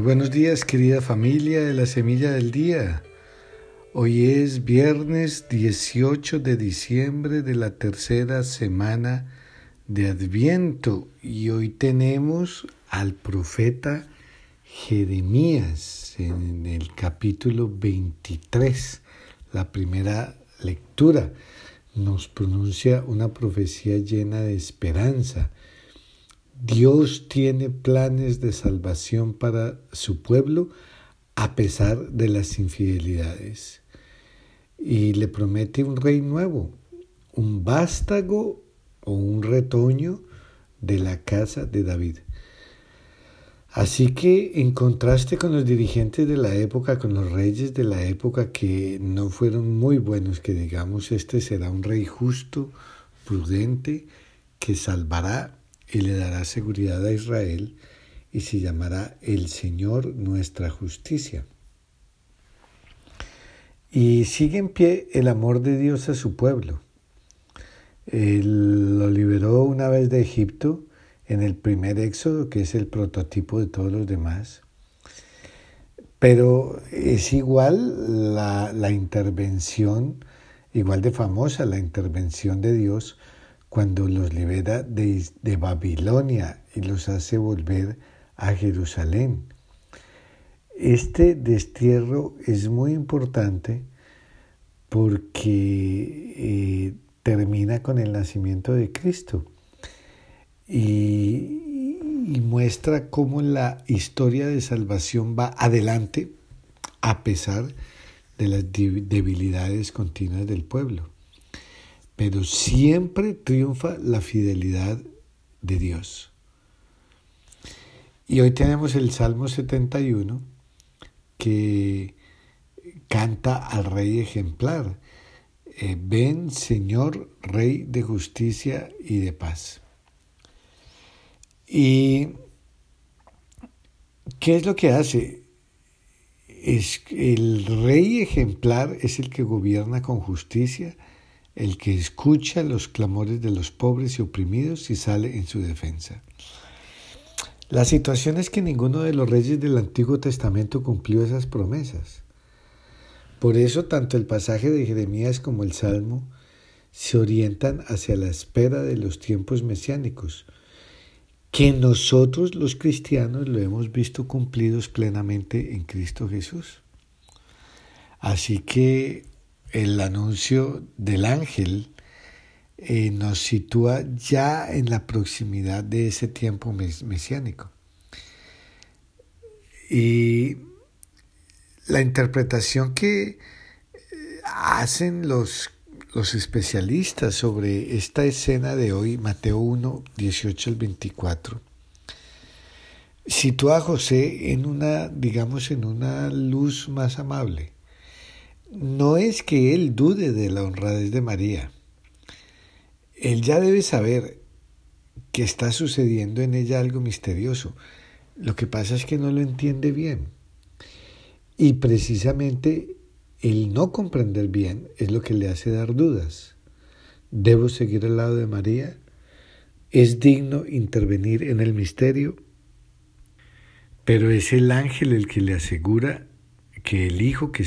Muy buenos días querida familia de la Semilla del Día. Hoy es viernes 18 de diciembre de la tercera semana de Adviento y hoy tenemos al profeta Jeremías en el capítulo 23, la primera lectura. Nos pronuncia una profecía llena de esperanza Dios tiene planes de salvación para su pueblo a pesar de las infidelidades. Y le promete un rey nuevo, un vástago o un retoño de la casa de David. Así que en contraste con los dirigentes de la época, con los reyes de la época que no fueron muy buenos, que digamos, este será un rey justo, prudente, que salvará y le dará seguridad a Israel y se llamará el Señor nuestra justicia. Y sigue en pie el amor de Dios a su pueblo. Él lo liberó una vez de Egipto en el primer éxodo, que es el prototipo de todos los demás. Pero es igual la, la intervención, igual de famosa la intervención de Dios cuando los libera de, Babilonia y los hace volver a Jerusalén. Este destierro es muy importante porque eh, termina con el nacimiento de Cristo y, y, muestra cómo la historia de salvación va adelante a pesar de las debilidades continuas del pueblo pero siempre triunfa la fidelidad de Dios. Y hoy tenemos el Salmo 71 que canta al Rey ejemplar. Eh, ven Señor, Rey de justicia y de paz. ¿Y qué es lo que hace? Es, el rey ejemplar es el que gobierna con justicia, el que escucha los clamores de los pobres y oprimidos y sale en su defensa. La situación es que ninguno de los reyes del Antiguo Testamento cumplió esas promesas. Por eso tanto el pasaje de Jeremías como el Salmo se orientan hacia la espera de los tiempos mesiánicos, que nosotros los cristianos lo hemos visto cumplidos plenamente en Cristo Jesús. Así que el anuncio del ángel eh, nos sitúa ya en la proximidad de ese tiempo mesiánico. Y la interpretación que eh, hacen los, los especialistas sobre esta escena de hoy, Mateo 1, 18 al 24, sitúa a José en una, digamos, en una luz más amable no es que él dude de la honradez de María. Él ya debe saber que está sucediendo en ella algo misterioso. Lo que pasa es que no lo entiende bien. Y precisamente el no comprender bien es lo que le hace dar dudas. ¿Debo seguir al lado de María? ¿Es digno intervenir en el misterio? Pero es el ángel el que le asegura que el hijo que,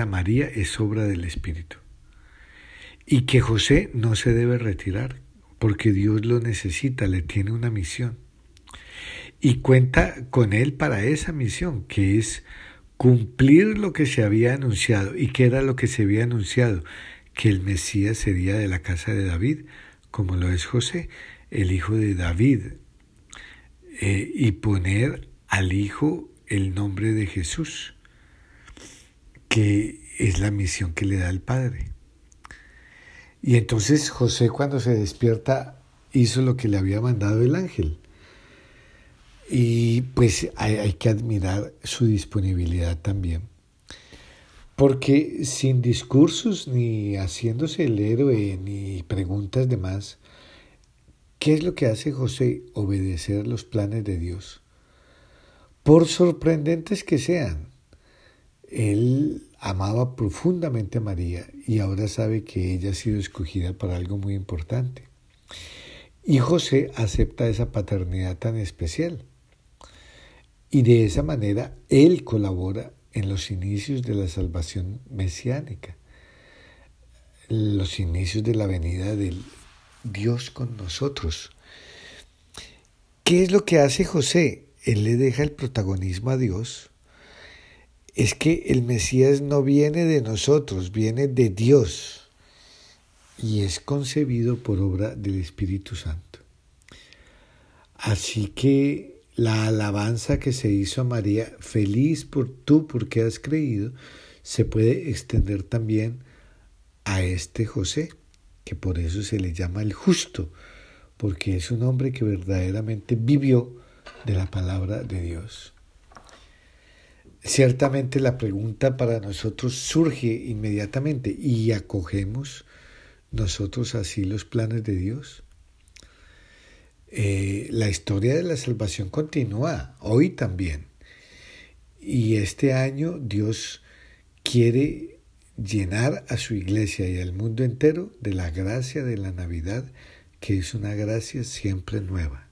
a María es obra del Espíritu. Y que José no se debe retirar, porque Dios lo necesita, le tiene una misión. Y cuenta con él para esa misión, que es cumplir lo que se había anunciado. ¿Y que era lo que se había anunciado? Que el Mesías sería de la casa de David, como lo es José, el hijo de David. Eh, y poner al hijo el nombre de Jesús que es la misión que le da el Padre. Y entonces José cuando se despierta hizo lo que le había mandado el ángel. Y pues hay, que admirar su disponibilidad también. Porque sin discursos ni haciéndose el héroe ni preguntas de más, ¿qué es lo que hace José? Obedecer los planes de Dios. Por sorprendentes que sean, él amaba profundamente a María y ahora sabe que ella ha sido escogida para algo muy importante. Y José acepta esa paternidad tan especial. Y de esa manera Él colabora en los inicios de la salvación mesiánica, los inicios de la venida del Dios con nosotros. ¿Qué es lo que hace José? Él le deja el protagonismo a Dios. Es que el Mesías no viene de nosotros, viene de Dios y es concebido por obra del Espíritu Santo. Así que la alabanza que se hizo a María, feliz por tú porque has creído, se puede extender también a este José, que por eso se le llama el justo, porque es un hombre que verdaderamente vivió de la palabra de Dios. Ciertamente la pregunta para nosotros surge inmediatamente y acogemos nosotros así los planes de Dios. Eh, la historia de la salvación continúa hoy también. Y este año Dios quiere llenar a su iglesia y al mundo entero de la gracia de la Navidad, que es una gracia siempre nueva.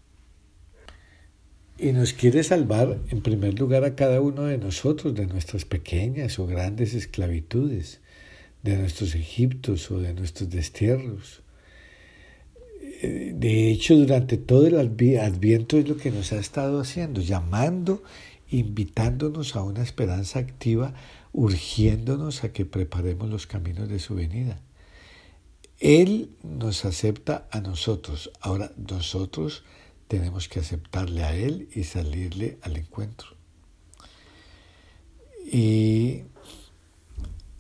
Y nos quiere salvar en primer lugar a cada uno de nosotros de nuestras pequeñas o grandes esclavitudes, de nuestros egiptos o de nuestros destierros. De hecho, durante todo el adviento es lo que nos ha estado haciendo, llamando, invitándonos a una esperanza activa, urgiéndonos a que preparemos los caminos de su venida. Él nos acepta a nosotros. Ahora nosotros tenemos que aceptarle a Él y salirle al encuentro. Y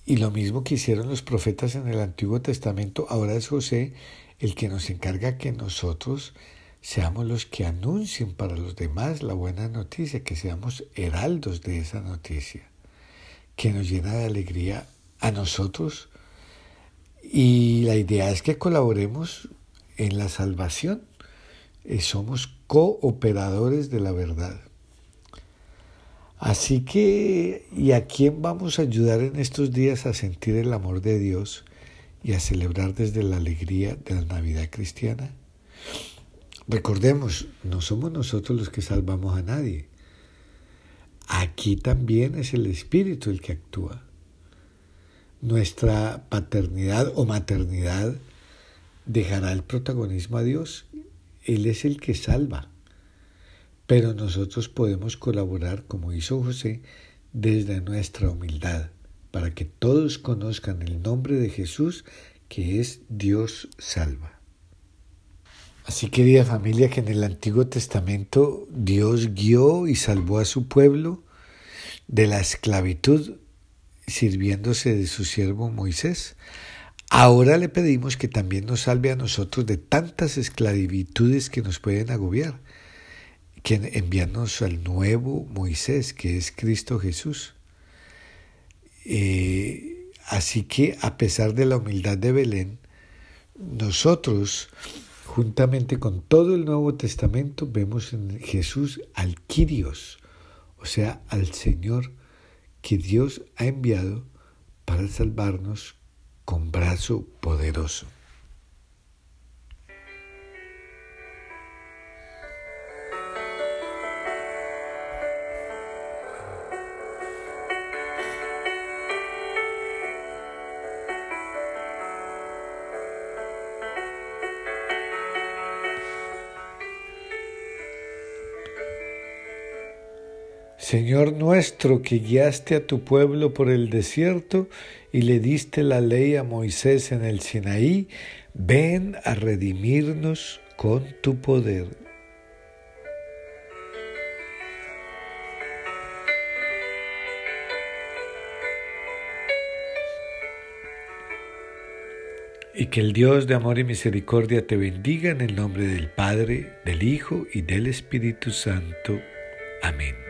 y lo mismo que hicieron los profetas en el Antiguo Testamento, ahora es José el que nos encarga que nosotros seamos los que anuncien para los demás la buena noticia, que seamos heraldos de esa noticia, que nos llena de alegría a nosotros. Y la idea es que colaboremos en la salvación. Eh, somos cooperadores de la verdad. Así que, ¿y a quién vamos a ayudar en estos días a sentir el amor de Dios y a celebrar desde la alegría de la Navidad cristiana? Recordemos, no somos nosotros los que salvamos a nadie. Aquí también es el Espíritu el que actúa. Nuestra paternidad o maternidad dejará el protagonismo a Dios. Él es el que salva. Pero nosotros podemos colaborar, como hizo José, desde nuestra humildad, para que todos conozcan el nombre de Jesús, que es Dios salva. Así querida familia, que en el Antiguo Testamento Dios guió y salvó a su pueblo de la esclavitud sirviéndose de su siervo Moisés. Ahora le pedimos que también nos salve a nosotros de tantas esclavitudes que nos pueden agobiar quien enviarnos al nuevo Moisés, que es Cristo Jesús. Eh, así que a pesar de la humildad de Belén, nosotros, juntamente con todo el Nuevo Testamento, vemos en Jesús al Kyrios, o sea, al Señor que Dios ha enviado para salvarnos con brazo poderoso. Señor nuestro, que guiaste a tu pueblo por el desierto y le diste la ley a Moisés en el Sinaí, ven a redimirnos con tu poder. Y que el Dios de amor y misericordia te bendiga en el nombre del Padre, del Hijo y del Espíritu Santo. Amén.